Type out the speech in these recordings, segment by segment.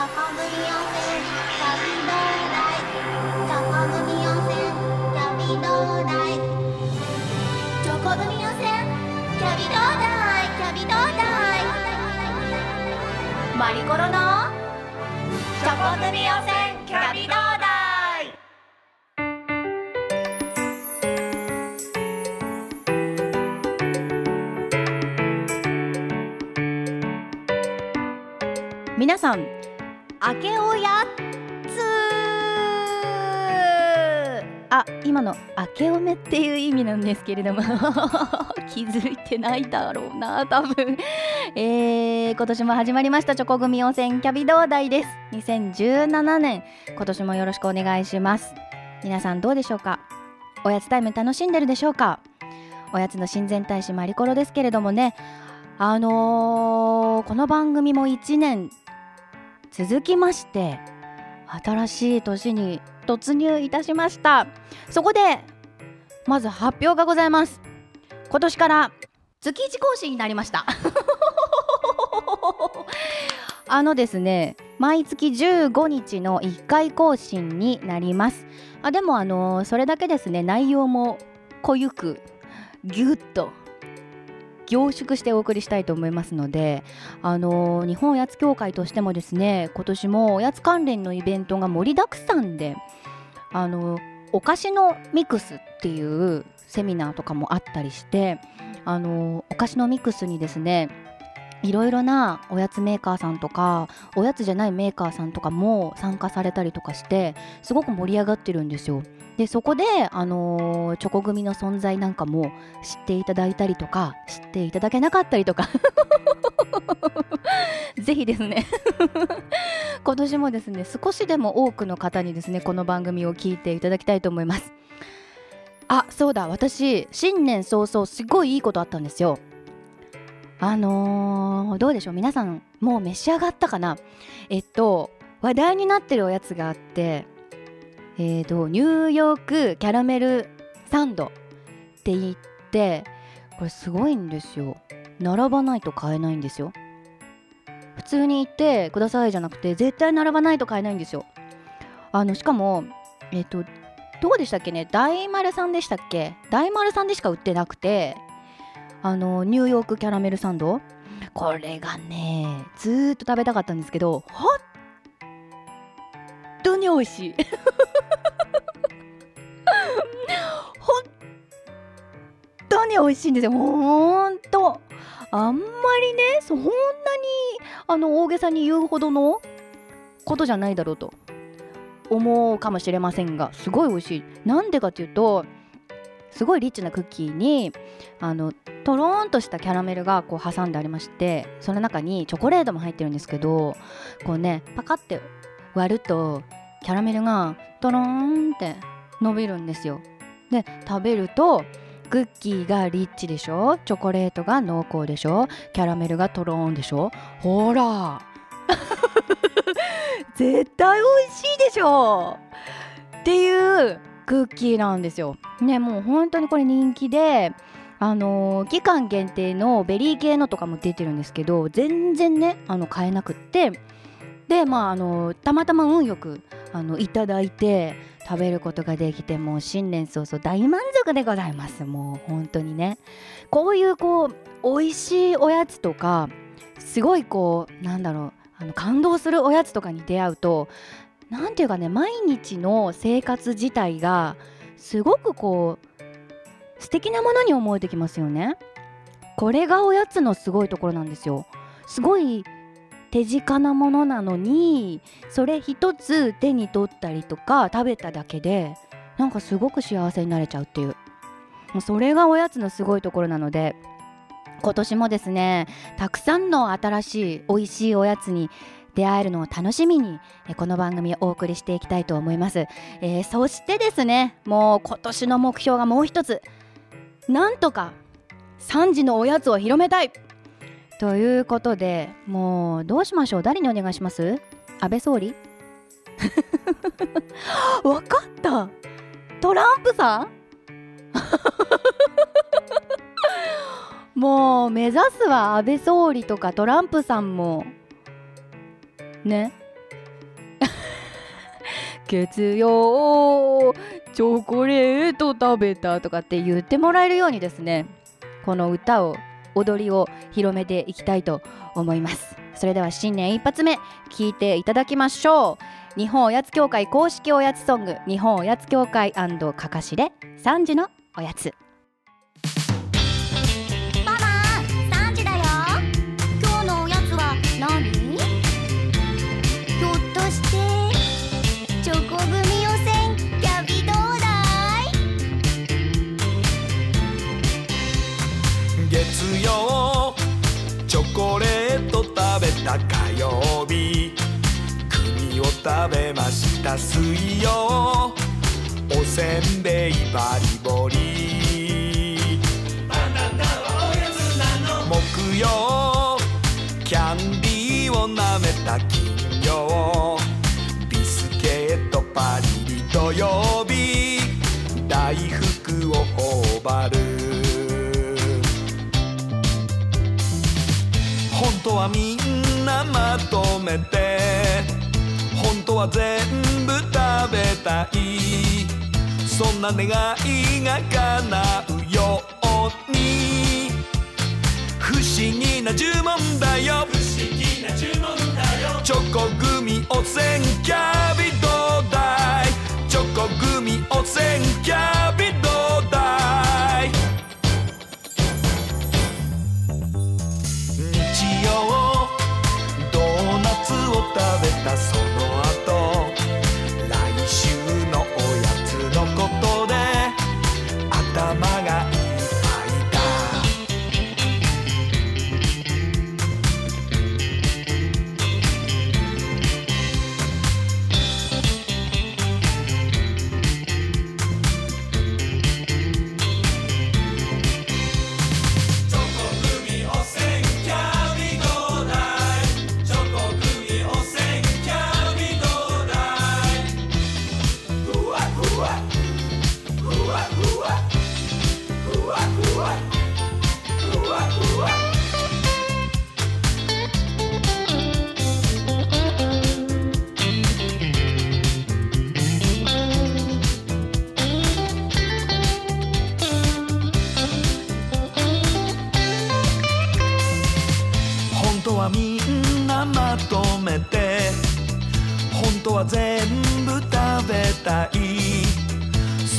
マリコロのチョコ組温泉キャビどうだい皆さん明けおやつ。あ今の明けおめっていう意味なんですけれども。気づいてないだろうな多分。えー、今年も始まりました。チョコ組温泉キャビ同大です。2017年。今年もよろしくお願いします。皆さんどうでしょうか？おやつタイム楽しんでるでしょうか？おやつの親善大使マリコロですけれどもね。あのーこの番組も1年続きまして新しい年に突入いたしました。そこでまず発表がございます。今年から月1更新になりました。あのですね毎月15日の1回更新になります。あでもあのそれだけですね内容も濃ゆくぎゅっと凝縮してお送りしたいと思いますので、あの日本おやつ協会としてもですね今年もおやつ関連のイベントが盛りだくさんで、あのお菓子のミクスっていうセミナーとかもあったりして、あのお菓子のミクスにですねいろいろなおやつメーカーさんとかおやつじゃないメーカーさんとかも参加されたりとかしてすごく盛り上がってるんですよ。でそこで、あのーチョコ組の存在なんかも知っていただいたりとか知っていただけなかったりとか。ぜひですね。今年もですね少しでも多くの方にですねこの番組を聞いていただきたいと思います。あそうだ。私新年早々すごいいいことあったんですよ。あのーどうでしょう。皆さんもう召し上がったかな？えっと話題になってるおやつがあってえーとニューヨークキャラメルサンドって言ってこれすごいんですよ。並ばないと買えないんですよ。普通に行ってくださいじゃなくて絶対並ばないと買えないんですよ。あのしかもえっ、とどうでしたっけね？大丸さんでしたっけ？大丸さんでしか売ってなくてあのニューヨークキャラメルサンド。これがねずっと食べたかったんですけど本当に美味しい。本当に美味しいんですよ。ほんとあんまりねそんなにあの大げさに言うほどのことじゃないだろうと思うかもしれませんがすごい美味しい。なんでかっていうとすごいリッチなクッキーにあのとろーんとしたキャラメルがこう挟んでありましてその中にチョコレートも入ってるんですけどこうねパカって割るとキャラメルがとろーんって伸びるんですよ。で食べるとクッキーがリッチでしょ？チョコレートが濃厚でしょ？キャラメルがとろーんでしょ？ほら！絶対美味しいでしょ！っていうクッキーなんですよ。ねもう本当にこれ人気であのー期間限定のベリー系のとかも出てるんですけど全然ねあの買えなくって。でまああのたまたま運よくあのいただいて食べることができてもう新年早々大満足でございます。もう本当にね。こういうこう美味しいおやつとかすごいこうなんだろうあの感動するおやつとかに出会うとなんていうかね毎日の生活自体がすごくこう素敵なものに思えてきますよね。これがおやつのすごいところなんですよ。すごい手近なものなのにそれ一つ手に取ったりとか食べただけでなんかすごく幸せになれちゃうっていう。もうそれがおやつのすごいところなので今年もですねたくさんの新しい美味しいおやつに出会えるのを楽しみにえこの番組をお送りしていきたいと思います、えーそしてですねもう今年の目標がもう一つ。なんとか3時のおやつを広めたい。ということでもうどうしましょう？誰にお願いします？安倍総理？わかった。トランプさん？もう目指すは安倍総理とかトランプさんもね。月曜チョコレート食べたとかって言ってもらえるようにですねこの歌を踊りを広めていきたいと思います。それでは新年一発目聞いていただきましょう。日本おやつ協会公式おやつソング日本おやつ協会かかしで3時のおやつ。月曜チョコレート食べた火曜日。栗を食べました水曜。おせんべいバリボリ。木曜。キャンディーを舐めた金曜ビスケットパリリ土曜日。大福を頬張る。当はみんなまとめて本当は全部食べたい。そんな願いが叶うように。不思議な呪文だよ。不思議な呪文だよ。チョコグミおせんキャビどうだいチョコグミおせんキャビ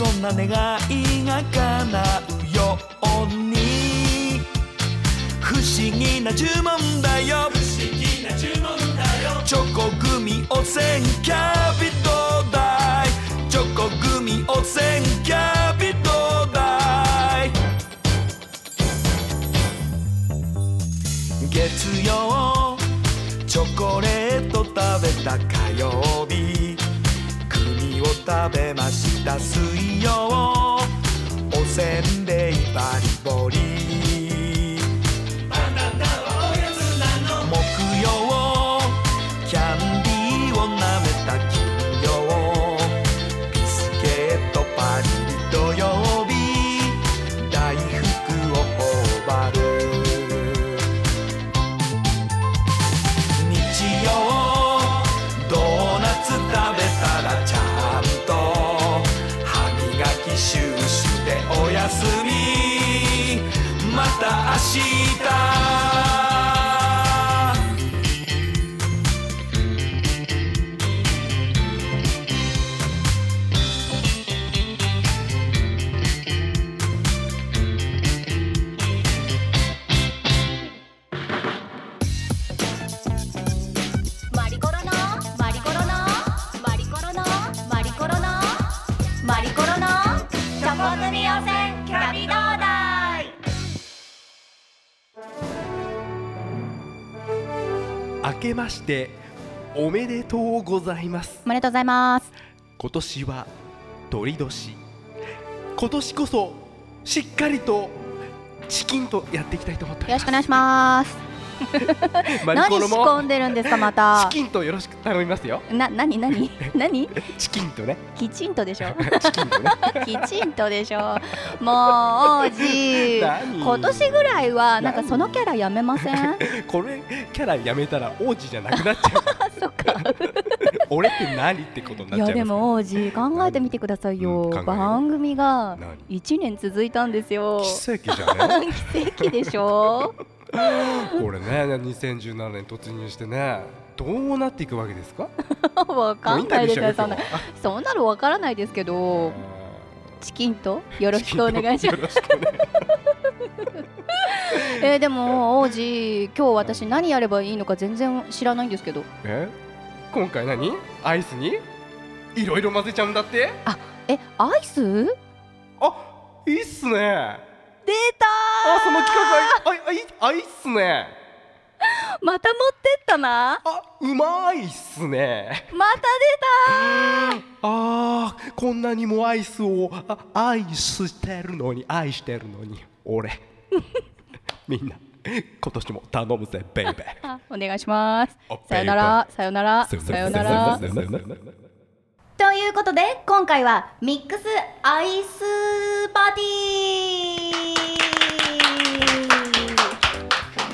そんな願いが叶うように。不思議な呪文だよ。不思議な呪文だよ。チョコグミおせんキャビどうだい。チョコグミおせんキャビどうだい。月曜チョコレート食べた食べました水曜。おせんべいバリボリ。しておめでとうございます。おめでとうございます。今年は鳥年。今年こそしっかりとチキンとやっていきたいと思っております。よろしくお願いします 何仕込んでるんですかまた？チキンとよろしく頼みますよ。な何何？何？チキンとね。きちんとでしょ？チキンとね。きちんとでしょ？もう王子何？今年ぐらいはなんかそのキャラやめません？これキャラやめたら王子じゃなくなっちゃう。そっか。俺って何ってことにないっちゃいやでも王子考えてみてくださいよ、番組が何？1年続いたんですよ。奇跡じゃね？奇跡でしょ？これね2017年突入してねどうなっていくわけですか？わかんないですよそんな。そんなのわからないですけどチキンと？よろしくお願いします。えーでも王子今日私何やればいいのか全然知らないんですけど。え？今回何？アイスに？いろいろ混ぜちゃうんだって？えアイス？あいいっすね出たあその企画あいあいあいいっすね。ーまた持ってったな。あうまいっすね。またあーこんなにもアイスをあ愛してるのに愛してるのに俺。みんな今年も頼むぜベイベー。出 たお願いします。あさよならさよならさよさよなら。さよならということで今回はミックスアイスパーティ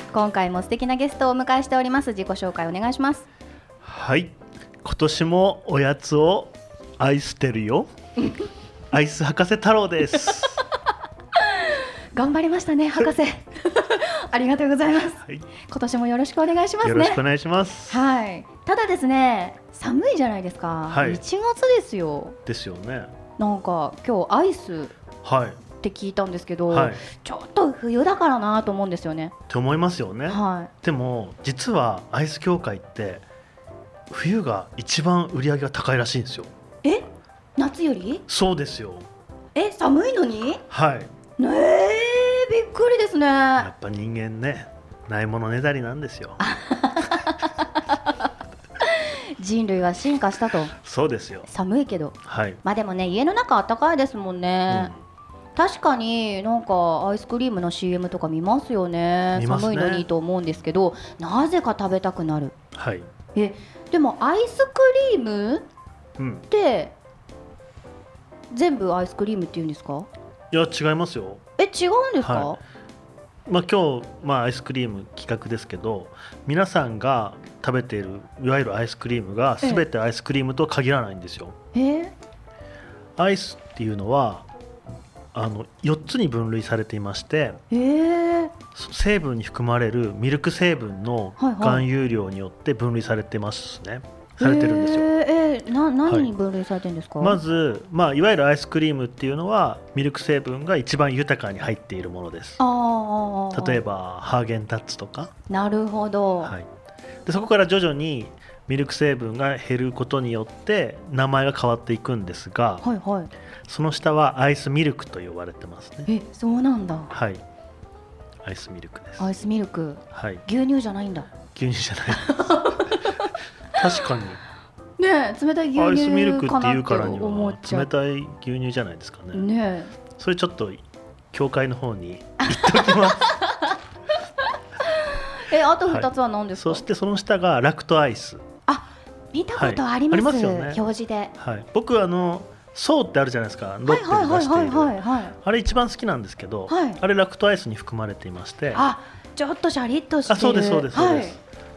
ー。今回も素敵なゲストをお迎えしております。自己紹介お願いします。はい。今年もおやつを愛してるよ。アイス博士太郎です。頑張りましたね博士ありがとうございます。はい。今年もよろしくお願いしますよろしねくお願いします。はい。ただですね寒いじゃないですか、はい。1月ですよ。ですよね。なんか今日アイスっはい。て聞いたんですけど、はい。っちょっと冬だからなと思うんですよね。て思いますよね。はでも実はアイス協会って冬が一番売り上げが高いらしいんですよ。いえ？夏より？そうですよ。え寒いのに？はい。ねえびっくりですね。やっぱ人間ねないものねだりなんですよ。人類は進化したと。そうですよ。寒いけど。はい、まあでもね家の中暖かいですもんね、確かになんかアイスクリームの CM とか見ますよね。ね。寒いのにと思うんですけどなぜか食べたくなる。はい。えでもアイスクリームうん。って全部アイスクリームっていうんですか？いや違いますよ。え違うんですか、はまあ、今日、まあ、アイスクリーム企画ですけど皆さんが食べているいわゆるアイスクリームがええ。全てアイスクリームとは限らないんですよ。えアイスっていうのはあの4つに分類されていましてえー、そ成分に含まれるミルク成分のはいはい。含有量によって分類されてますね、されてるんですよ。えーえーなはい。何に分類されてるんですか、まず、まあ、いわゆるアイスクリームっていうのはミルク成分が一番豊かに入っているものです。あ例えばハーゲンダッツとか。なるほど、はい、でそこから徐々にミルク成分が減ることによって名前が変わっていくんですがはいはい。その下はアイスミルクと呼ばれてますね。えそうなんだ。はい。アイスミルクです。アイスミルク。はい。牛乳じゃないんだ。牛乳じゃない 確かに。ねえ冷たい牛アイスミルクっていうからには思っちゃう冷たい牛乳じゃないですかね。ねそれちょっと教会の方に 言っておきます。ええあと二つは何ですか、そしてその下がラクトアイス。見たことあります,、はい。すよね。表示で。はい。僕あのソーってあるじゃないですか？ロッテはいはいはいはい。で出している。はいはいあれ一番好きなんですけど、はい。あれラクトアイスに含まれていまして。あちょっとシャリッとしてる。あそうですそうですそうです、はい。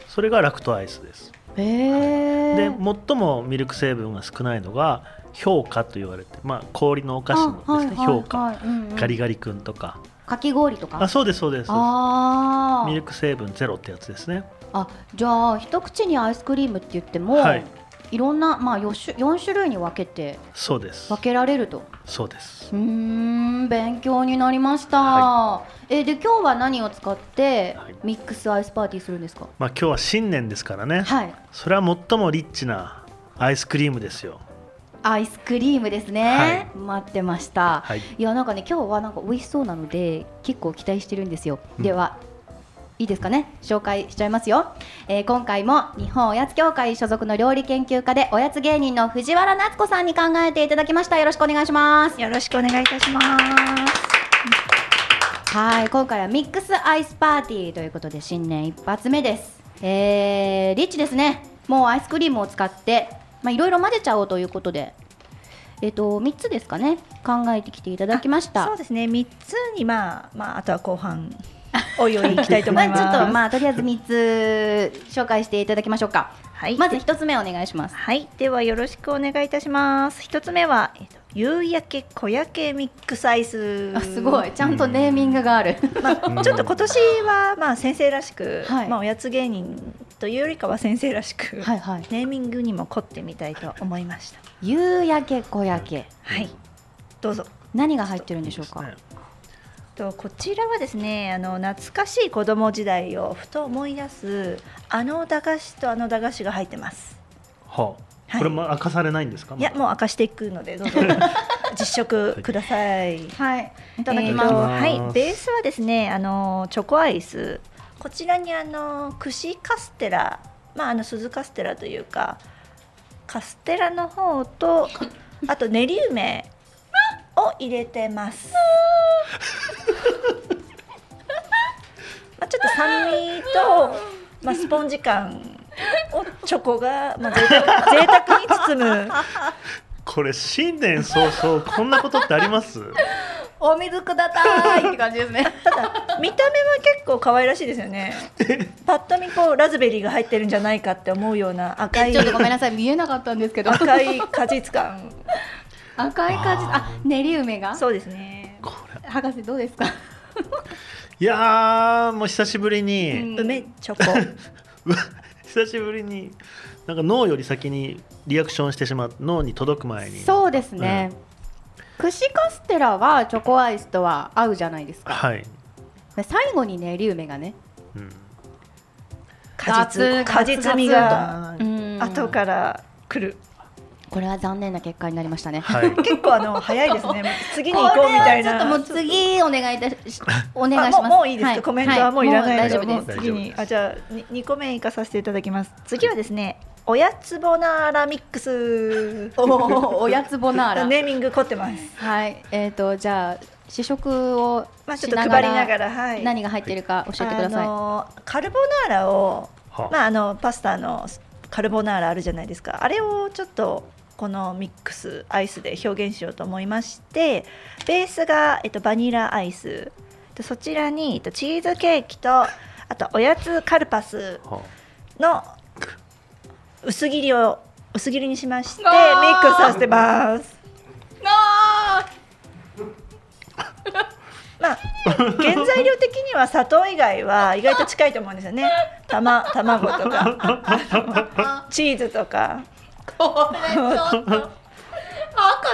それがラクトアイスですへえで最もミルク成分が少ないのが氷菓と言われてまあ氷のお菓子のですね氷菓ガリガガリ君とか。かき氷とか？あそうですそうです。ミルク成分ゼロってやつですね。あじゃあ一口にアイスクリームって言っても、はいい、ろんな、まあ、4, 種4種類に分けてそうです。分けられると。そうです。うーん勉強になりました、はえで今日は何を使ってはい。ミックスアイスパーティーするんですか？まあ今日は新年ですからね。はい。それは最もリッチなアイスクリームですよ。アイスクリームですね、待ってました、はい。いやなんかね今日はなんか美味しそうなので結構期待してるんですよ、うん。ではいいですかね？紹介しちゃいますよ、えー今回も日本おやつ協会所属の料理研究家でおやつ芸人の藤原夏子さんに考えていただきました。よろしくお願いします。よろしくお願いいたします。はい今回はミックスアイスパーティーということで新年一発目です。えー、リッチですね。もうアイスクリームを使ってまあいろいろ混ぜちゃおうということで。えっ、と3つですかね？考えてきていただきました。そうですね。三つにまあまああとは後半おいおい行きたいと思います。まあちょっとまあとりあえず3つ紹介していただきましょうか。はい。まず一つ目お願いします。はい、ではよろしくお願いいたします。一つ目は、えっと、夕焼け小焼けミックスアイス。あすごい。ちゃんとネーミングがある。まあ、ちょっと今年は、まあ、先生らしく、はい。まあ、おやつ芸人というよりかは先生らしく。はいはい。ネーミングにも凝ってみたいと思いました。夕焼け小焼けはい、どうぞ。何が入ってるんでしょうか？ねとこちらはですねあの懐かしい子供時代をふと思い出すあの駄菓子とあの駄菓子が入ってます。はあ、はい。これも明かされないんですか？いやもう明かしていくのでどうぞ。実食ください。はい。いただきえーとます、はい。ベースはですねあのチョコアイス。こちらにあの串カステラまああの鈴カステラというかカステラの方とあと練り梅を入れてます。まあちょっと酸味と、まあ、スポンジ感をチョコが、まあ、贅沢贅沢に包む。これ新年早々こんなことってあります？お水くださいって感じですね。ただ見た目は結構可愛らしいですよね。パッと見こうラズベリーが入ってるんじゃないかって思うような赤いちょっとごめんなさい。見えなかったんですけど。赤い果実感赤い感じ。あ練り梅が？そうですね。これ。博士どうですか？いやーもう久しぶりに、梅チョコ。うわ久しぶりになんか脳より先にリアクションしてしまう脳に届く前に。そうですね、串カステラはチョコアイスとは合うじゃないですか。はい、最後に練り梅がねうん、果実果実味がうん。後から来るこれは残念な結果になりましたね。はい。結構あの早いですね。次に行こうみたいな。これはちょっともう次お願いいたしお願いしあますもうもういいですか、はコメントはもういらないはので、もうもう大丈夫です。次に。あじゃあに二個目いかさせていただきます。次はですねおやつボナーラミックス。おーおやつボナーラ。ネーミング凝ってます。はい。えっ、とじゃあ試食をまあちょっとしなが配りながららはい。何が入っているか教えてください、あのカルボナーラをはまああのパスタのカルボナーラあるじゃないですか。あれをちょっとこのミックスアイスで表現しようと思いましてベースが、えっと、バニラアイス。でそちらに、えっと、チーズケーキとあとおやつカルパスはの薄切りを薄切りにしましてミックスさせてます。あ まあ原材料的には砂糖以外は意外と近いと思うんですよね。たま卵とか。チーズとか。ーこれちょっと。博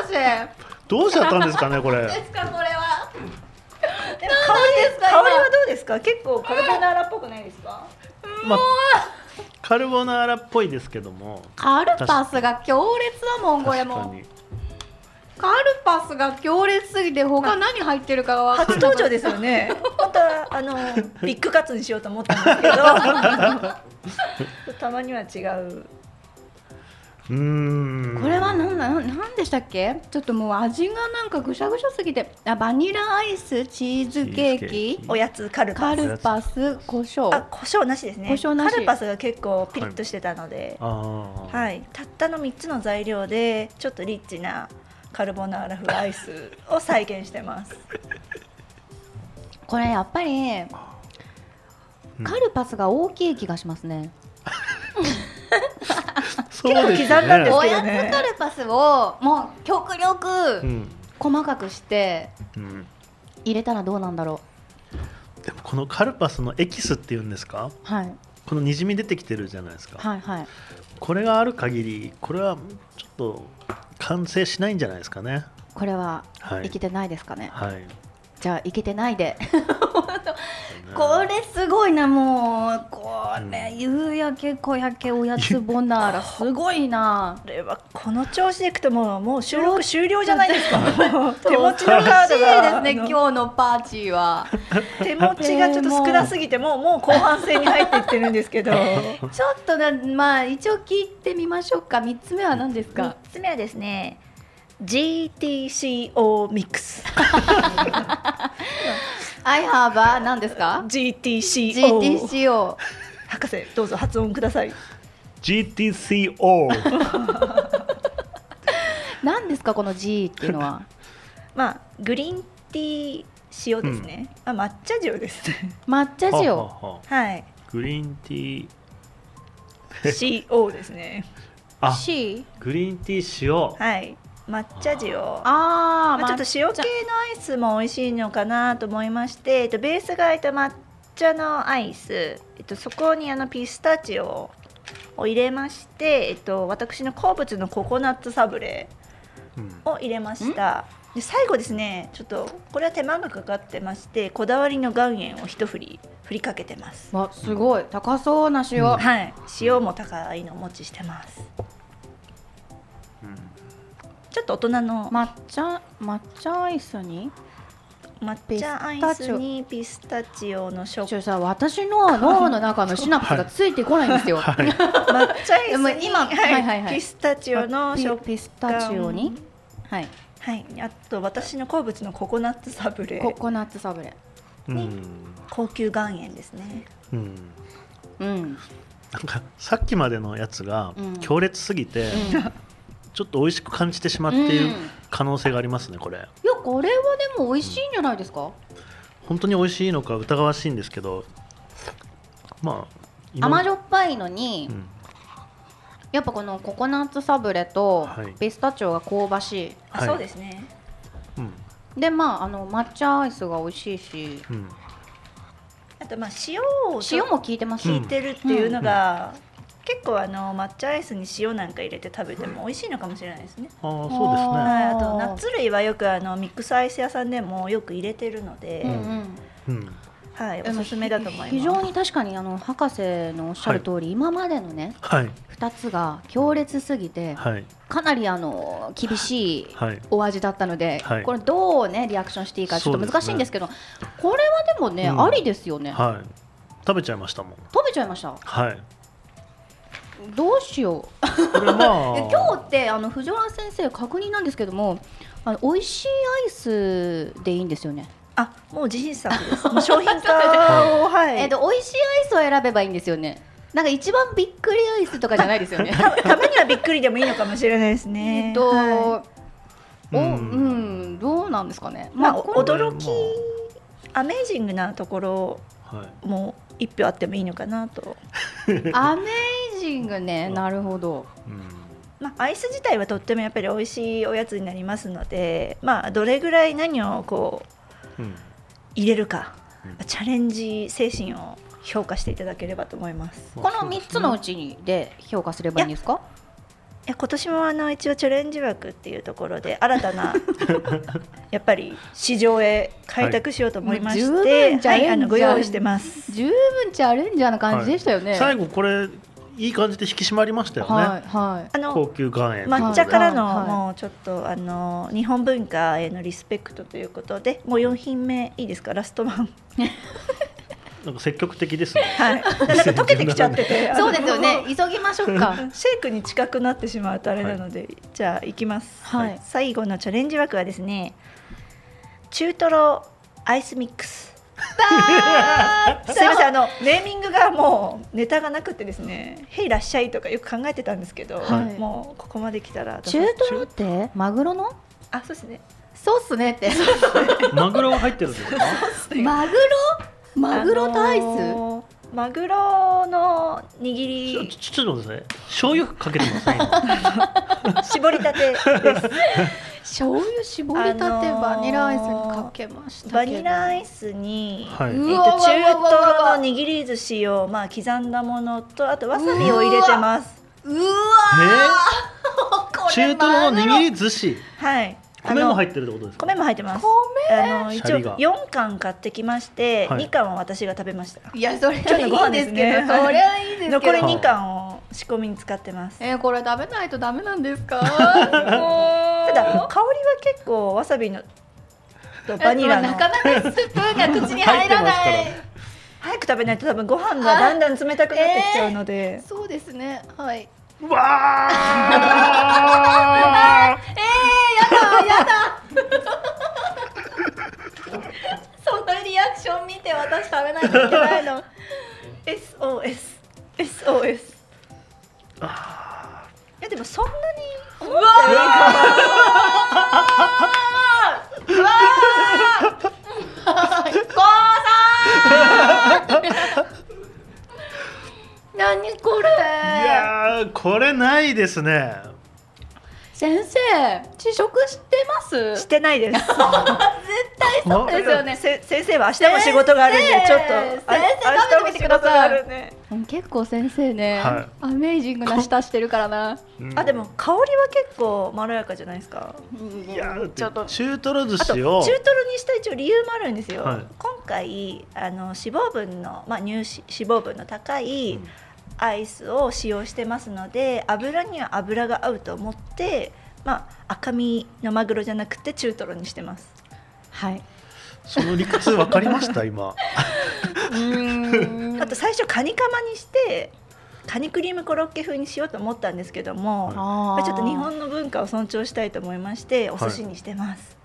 士どうしちゃったんですかねこれ。ですかこれはでも香りですか香りはどうですか？結構カルボナーラっぽくないですか？まあカルボナーラっぽいですけども。カルパスが強烈だもんこれも。カルパスが強烈すぎて他何入ってるかが分か初登場ですよね。本当はあの ビッグカツにしようと思ったんですけど。たまには違ううーん。これは何だ何でしたっけ？ちょっともう味がなんかぐしゃぐしゃすぎて。あバニラアイスチーズケーチーズケーキ。キおやつカルパカスルパス胡椒。あ胡椒なしですね。胡椒なし。カルパスが結構ピリッとしてたので、あー。はい、たったの3つの材料でちょっとリッチなカルボナーラ風アイスを再現してます。これやっぱりうん。カルパスが大きい気がしますね、そうです結構刻んだんですおやけどね。つカルパスをもう極う力ん。細かくしてうん。入れたらどうなんだろでもこのカルパスのエキスっていうんですか？うはい。このにじみ出てきてるじゃないですか。はいはい。これがある限りこれはちょっと完成しないんじゃないですかね。これははい。いけてないですかね、はい。じゃあいけてないでこれすごいなもう。これ、夕焼け小焼けおやつボナーラすごいな。これはこの調子でいくともうもう収録終了じゃないですか。もう。手持ちのカードが。ですね今日のパーティーは。手持ちがちょっと少なすぎてもうもう後半戦に入っていってるんですけど。ちょっとなまあ一応聞いてみましょうか。三つ目は何です3かつ目はですね GTCO ミックス I have a 何ですか？GTCO GTCO 博士どうぞ発音ください。GTCO 何ですか？この G っていうのは。まあグリーンティー塩ですね、あ抹茶塩です。ね抹茶塩。ははははい。グリーンティー。CO ですね。あ C グリーンティー塩。はい抹茶塩。あー、まあ、ちょっと塩系のアイスも美味しいのかなと思いまして、えっと、ベースが、えっと、抹茶のアイス、えっと、そこにあのピスタチオを入れまして、えっと、私の好物のココナッツサブレうん。を入れました。で最後ですねちょっとこれは手間がかかってましてこだわりの岩塩を一振り振りかけてます。わすごい。高そうな塩、うん。はい。塩も高いのお持ちしてます。うんちょっと大人の。抹茶抹茶アイスに？抹茶アイスにピスタチオの食。ちょさ私の 脳の中のシナプスがついてこないんですよ、はい。抹茶アイスに今はいはいはいピスタチオのピ食ピスタチオに？はい。はい。あと私の好物のココナッツサブレ。ココナッツサブレ。うん。高級岩塩ですね。うん。うん。なんかさっきまでのやつがうん。強烈すぎて、うんちょっと美味しく感じてしまっている可能性がありますねこれ。いやこれはでも美味しいんじゃないですか、本当に美味しいのか疑わしいんですけどまあ今甘じょっぱいのに、うん。やっぱこのココナッツサブレとはい。ピスタチオが香ばしい、あ、はい。そうですね。うん。でまああの抹茶アイスが美味しいし。うん。あとまあ塩を塩も効いてます。効いてるっていうのが、結構あの抹茶アイスに塩なんか入れて食べても美味しいのかもしれないですね、ああそうですね。はい、あとナッツ類はよくあのミックスアイス屋さんでもよく入れてるので、うんうん。うん。はい、おすすめだと思います。非常に確かにあの博士のおっしゃる通り、今までのねはい。2つが強烈すぎてはい。かなりあの厳しいはい。お味だったので、はいこれどうねリアクションしていいかちょっと難しいんですけどこれはでもね、うん。ありですよね、はい。食べちゃいましたもん。食べちゃいました？はいどうしよう。これまあ。え今日ってあの藤原先生確認なんですけどもあの美味しいアイスでいいんですよね、あもう自信作です。も う商品化をはい、えっと美味しいアイスを選べばいいんですよね。なんか一番びっくりアイスとかじゃないですよね。たまにはびっくりでもいいのかもしれないですね。えっと、はおううんんどうなんですかね。まあこれ驚きアメージングなところはいも一票あってもいいのかなと、アメージングね。なるほど。うん。まあ、アイス自体はとってもやっぱり美味しいおやつになりますので、まあ、どれぐらい何をこううん。入れるか、うん。チャレンジ精神を評価していただければと思います。この3つのうちにで評価すればいいんですか？いや今年もあの一応チャレンジ枠っていうところで新たな やっぱり市場へ開拓しようと思いましはいもう十て、分チはい、ャレンジャー。あのご用意してます。十分チャレンジャーな感じでしたよね、最後これいい感じで引き締まりましたよね、はいはい。あの高級岩塩抹茶からのはいもうちょっとあの日本文化へのリスペクトということでもう4品目いいですか？ラストワン。なんか積極的ですね。はい。なんか溶けてきちゃってて。そうですよね。急ぎましょうか。シェイクに近くなってしまうとあれなので、じゃあいきます、はい。最後のチャレンジ枠はですね中トロアイスミックスすいませんあのネーミングがもうネタがなくてですね「へいらっしゃい」とかよく考えてたんですけど、はい。もうここまで来たら中トロってマグロの？あそうですね。そうっすねって。マグロが入ってるってこと？マグロ？マグロとアイス、あのーマグロの握り。ちょっと待ってください。醤油かけてますね今絞りたてです醤油絞りたてあのーバニラアイスにかけましたけど。バニラアイスに、はい。えっと、うわ中うわうわ。うわトロの握り寿司を、まあ、刻んだものとあとわさびを入れてます。うわえ？ー、中トロの握り寿司。はい。米も入っってるってことですか？米も入ってます。米？あの一応シャリが。4貫買ってきまして、はい。2貫は私が食べました。いやそれはいいですけどそれはいいですけど。残り2貫を仕込みに使ってます。えー、これ食べないとダメなんですか？ただ香りは結構わさびのとバニラの。なかなかスプーンが口に入らない。早く食べないと多分ご飯がだんだん冷たくなってきちゃうので、そうですね。はい。うわ そのリアクション見て私食べないといけないの。SOS SOS ですね。先生試食してます？してないです。そうですよね。せ先生は明日も仕事があるんでちょっと先生あ食べてみてください結構先生ね、はい。アメージングな舌してるからな。うん。あでも香りは結構まろやかじゃないですか？いやちょっと。中トロ寿司を。中トロにした一応理由もあるんですよ、はい。今回あの脂肪分の、まあ、乳脂脂肪分の高いうんアイスを使用してますので油には油が合うと思って、まあ、赤身のマグロじゃなくて中トロにしてます。はい。その理屈分かりました今。うーん。あと最初カニカマにしてカニクリームコロッケ風にしようと思ったんですけども、あー。ちょっと日本の文化を尊重したいと思いましてお寿司にしてます、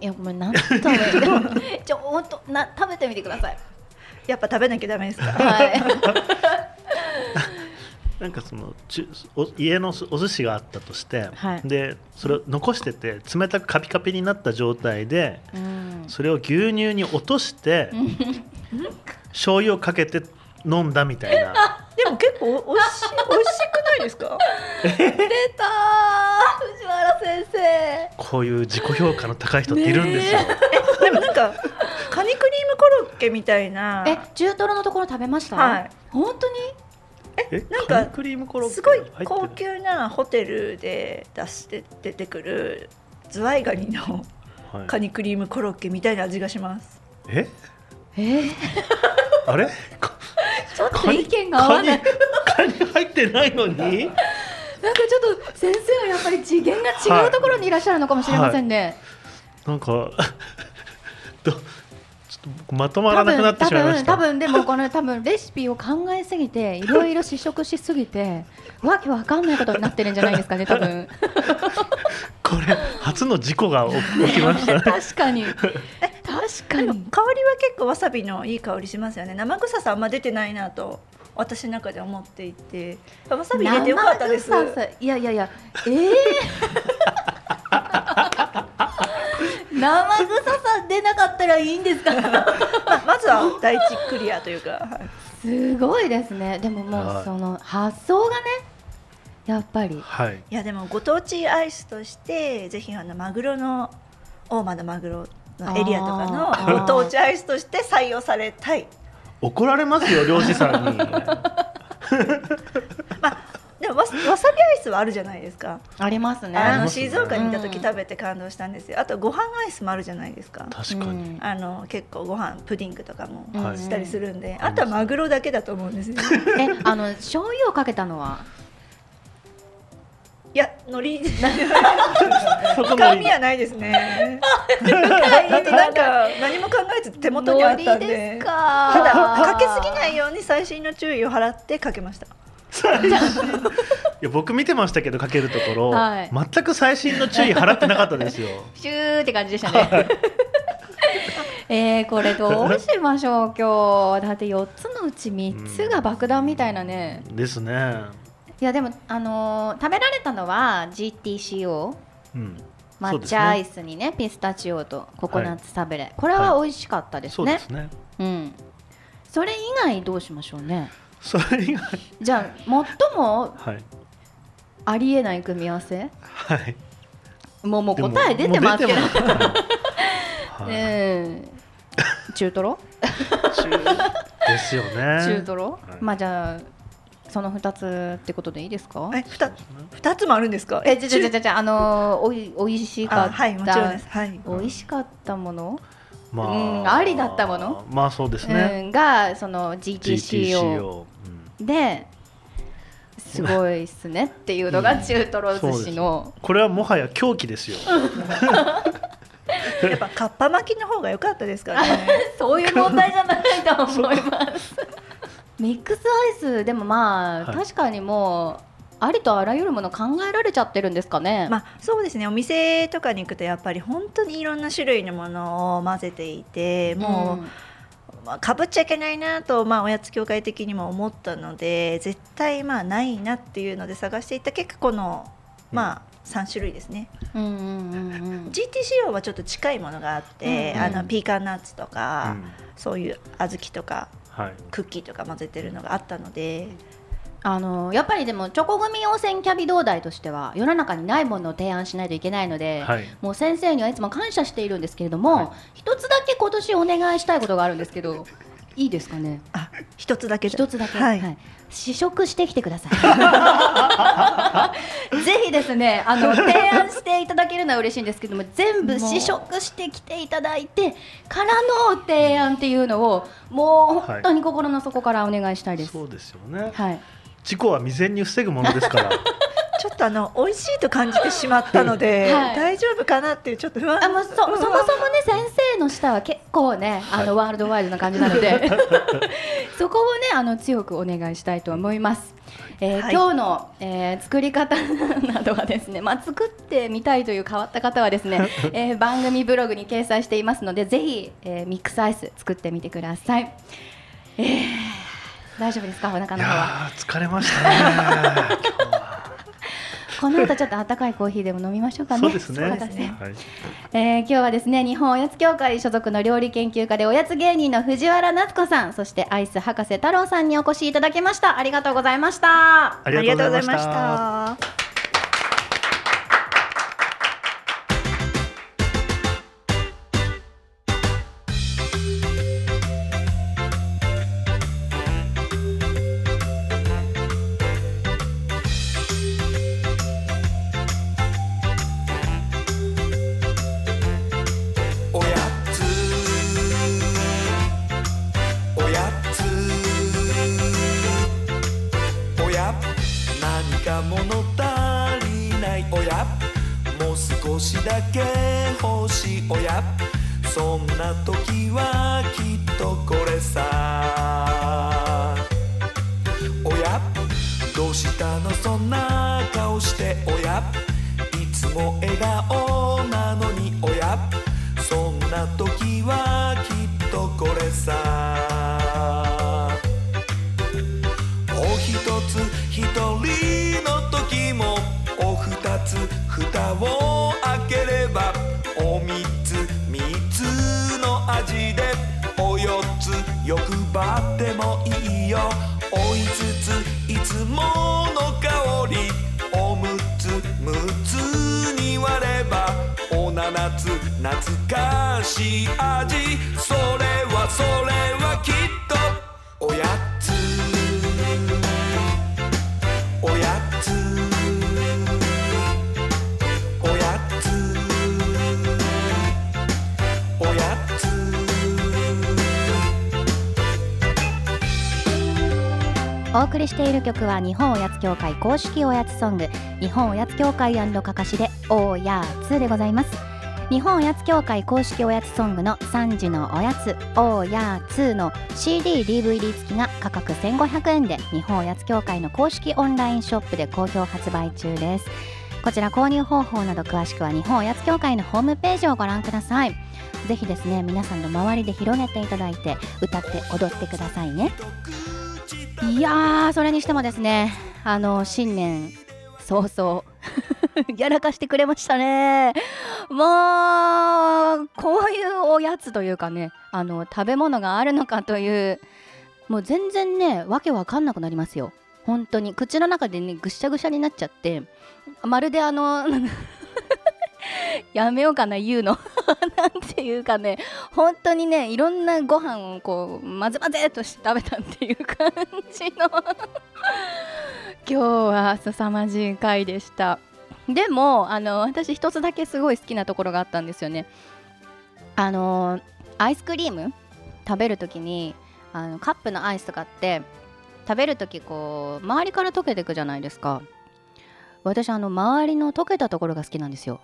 いやごめんなん食べでも ちょほんとな食べてみてください。やっぱ食べなきゃダメですか？はい なんかその中お家のお寿司があったとして、はい。でそれを残してて冷たくカピカピになった状態でうん。それを牛乳に落として醤油をかけて飲んだみたいな。でも結構おおいしい美味しくないですか？出たー藤原先生。こういう自己評価の高い人っているんですよ。でもなんかカニクリームコロッケみたいな。え中トロのところ食べました？はい。本当に？えなんかクリームコロッケすごい高級なホテルで出して出てくるズワイガニのはい。カニクリームコロッケみたいな味がします。え？え？ー、あれ？ちょっと意見が合わない。カニ入ってないのに？なんかちょっと先生はやっぱり次元が違うところにいらっしゃるのかもしれませんね、なんかどちょっとまとまらなくなってしまいました。多分多分でもこの多分レシピを考えすぎていろいろ試食しすぎて わけわかんないことになってるんじゃないですかね多分。これ初の事故が起起きましたね。確かに。確かに。香りは結構わさびのいい香りしますよね。生臭さあんま出てないなと私の中で思っていて。わさび入れてよかったです。いやいやいやえー、生臭さ出なかったらいいんですか？まあまずは第一クリアというか、はいすごいですね。でももはい。うその発想がねやっぱり。はい。いやでもご当地アイスとしてぜひあのマグロの大間のマグロのエリアとかのご当地アイスとして採用されたい。怒られますよ漁師さんに でもわさわさびアイスはあるじゃないですか。ありますね。あの静岡にいた時うん。食べて感動したんですよ。あとご飯アイスもあるじゃないですか。確かに、あの結構ご飯プディングとかもはい。したりするんで、うん。あとはマグロだけだと思うんですよ。えあの醤油をかけたのは？いや海苔。そこ深みはないですね。なんか何も考えず手元にあったんで。海苔ですか。ただかけすぎないように細心の注意を払ってかけました いや僕見てましたけどかけるところ、はい。全く細心の注意払ってなかったですよ。シューって感じでしたね。えー、これどうしましょう今日。だって4つのうち3つが爆弾みたいなね、ですね。いやでもあのー食べられたのは GTCO うん。抹茶アイスにねピスタチオとココナッツサブレ、これは美味しかったですね、そうですね。うん。それ以外どうしましょうねそれ以外。じゃあ最もはい。ありえない組み合わせ？はい。もうもう答え出てますけど。中トロ？中ですよね。中トロ、はい。まあじゃあその2つってことでいいですか？え二二つもあるんですか？えじゃじゃじゃじゃあのーおいおいしかった。あはいもちろんです。はい。おいしかったもの、まうんありだったもの？まあそうですね、うん、がそのうんですごいっすねっていうのが中トロ寿司の、これはもはや狂気ですよ。やっぱかっぱ巻きの方が良かったですからね。そういう問題じゃないと思います。ミックスアイスでもまあ、はい。確かにもうありとあらゆるもの考えられちゃってるんですかね、まあそうですね。お店とかに行くとやっぱり本当にいろんな種類のものを混ぜていてもう、まあ、かぶっちゃいけないなと、まあ、おやつ協会的にも思ったので絶対まあないなっていうので探していった結果この、まあ、3種類ですね。うん、うんうんうん。GTCO はちょっと近いものがあって、うんうんあのピーカンナッツとか、うん。そういう小豆とかはい。クッキーとか混ぜてるのがあったのであのやっぱりでもチョコ組温泉キャビ同大としては世の中にないものを提案しないといけないので、はい。もう先生にはいつも感謝しているんですけれども、一つだけ今年お願いしたいことがあるんですけど いいですかね？あ一つだけ一つだけ、はい。試食してきてください。ぜひですねあの提案していただけるのは嬉しいんですけども全部試食してきていただいてからの提案っていうのをもう本当に心の底からお願いしたいです。そうですよね。はい、事故は未然に防ぐものですから。ちょっとあの美味しいと感じてしまったので、はい。大丈夫かなっていうちょっと不安。あもうそそもそもね先生の舌は結構ねあの、ワールドワイドな感じなので そこをねあの強くお願いしたいと思います。えーはい。今日の、えー作り方などはですね、まあ、作ってみたいという変わった方はですね、えー番組ブログに掲載していますのでぜひ、えーミックスアイス作ってみてください。えー大丈夫ですかお腹いの方は？疲れましたね。今日はこの後ちょっと温かいコーヒーでも飲みましょうかね。そうですね。はい。えー今日はですね日本おやつ協会所属の料理研究家でおやつ芸人の藤原夏子さんそしてアイス博士太郎さんにお越しいただきました。ありがとうございました。あありがとうございました。欲張ってもいいよ。追いつついつもの香り。おむつむつに割ればお七つ懐かしい味。お送りしている曲は日本おやつ協会公式おやつソング日本おやつ協会かかしでおやつでございます。日本おやつ協会公式おやつソングの3時のおやつおやつの CD、DVD 付きが価格1500円で日本おやつ協会の公式オンラインショップで好評発売中です。こちら購入方法など詳しくは日本おやつ協会のホームページをご覧ください。ぜひですね皆さんの周りで広げていただいて歌って踊ってくださいね。いやーそれにしてもですねあの新年早々 やらかしてくれましたね。もうこういうおやつというかねあの食べ物があるのかというもう全然ねわけわかんなくなりますよ。本当に。口の中でねぐしゃぐしゃになっちゃって。まるであの やめようかな言うの。なんていうかね本当にねいろんなご飯をこう混ぜ混ぜとして食べたっていう感じの。今日は凄まじい回でした。でもあの私一つだけすごい好きなところがあったんですよね。あのアイスクリーム食べるときにあのカップのアイスとかって食べるときこう周りから溶けていくじゃないですか。私あの周りの溶けたところが好きなんですよ。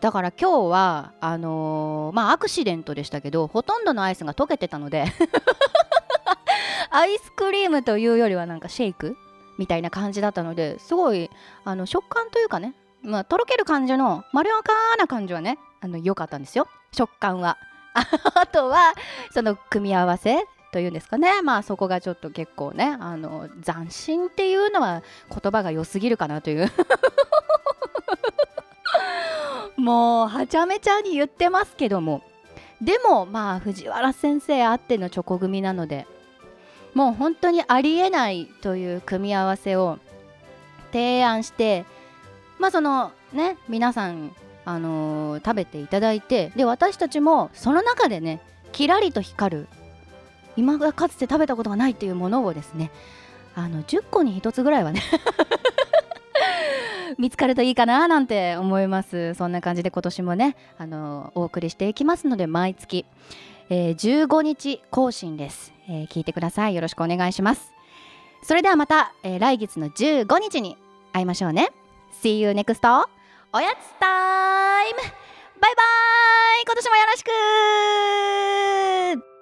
だから今日はあのーまあアクシデントでしたけどほとんどのアイスが溶けてたので アイスクリームというよりはなんかシェイクみたいな感じだったのですごいあの食感というかね、まあ、とろける感じのまろやかな感じはねあの良かったんですよ。食感は。あとはその組み合わせというんですかね。まあそこがちょっと結構ねあの斬新っていうのは言葉が良すぎるかなという。もうはちゃめちゃに言ってますけども。でもまあ藤原先生あってのチョコ組なのでもう本当にありえないという組み合わせを提案してまあそのね皆さん、あのー食べていただいてで私たちもその中でねキラリと光る今がかつて食べたことがないというものをですねあの10個に1つぐらいはね 見つかるといいかななんて思います。そんな感じで今年もねあのお送りしていきますので毎月、えー15日更新です、えー聞いてください。よろしくお願いします。それではまた、えー来月の15日に会いましょうね。See you next おやつタイム。バイバイ。今年もよろしく。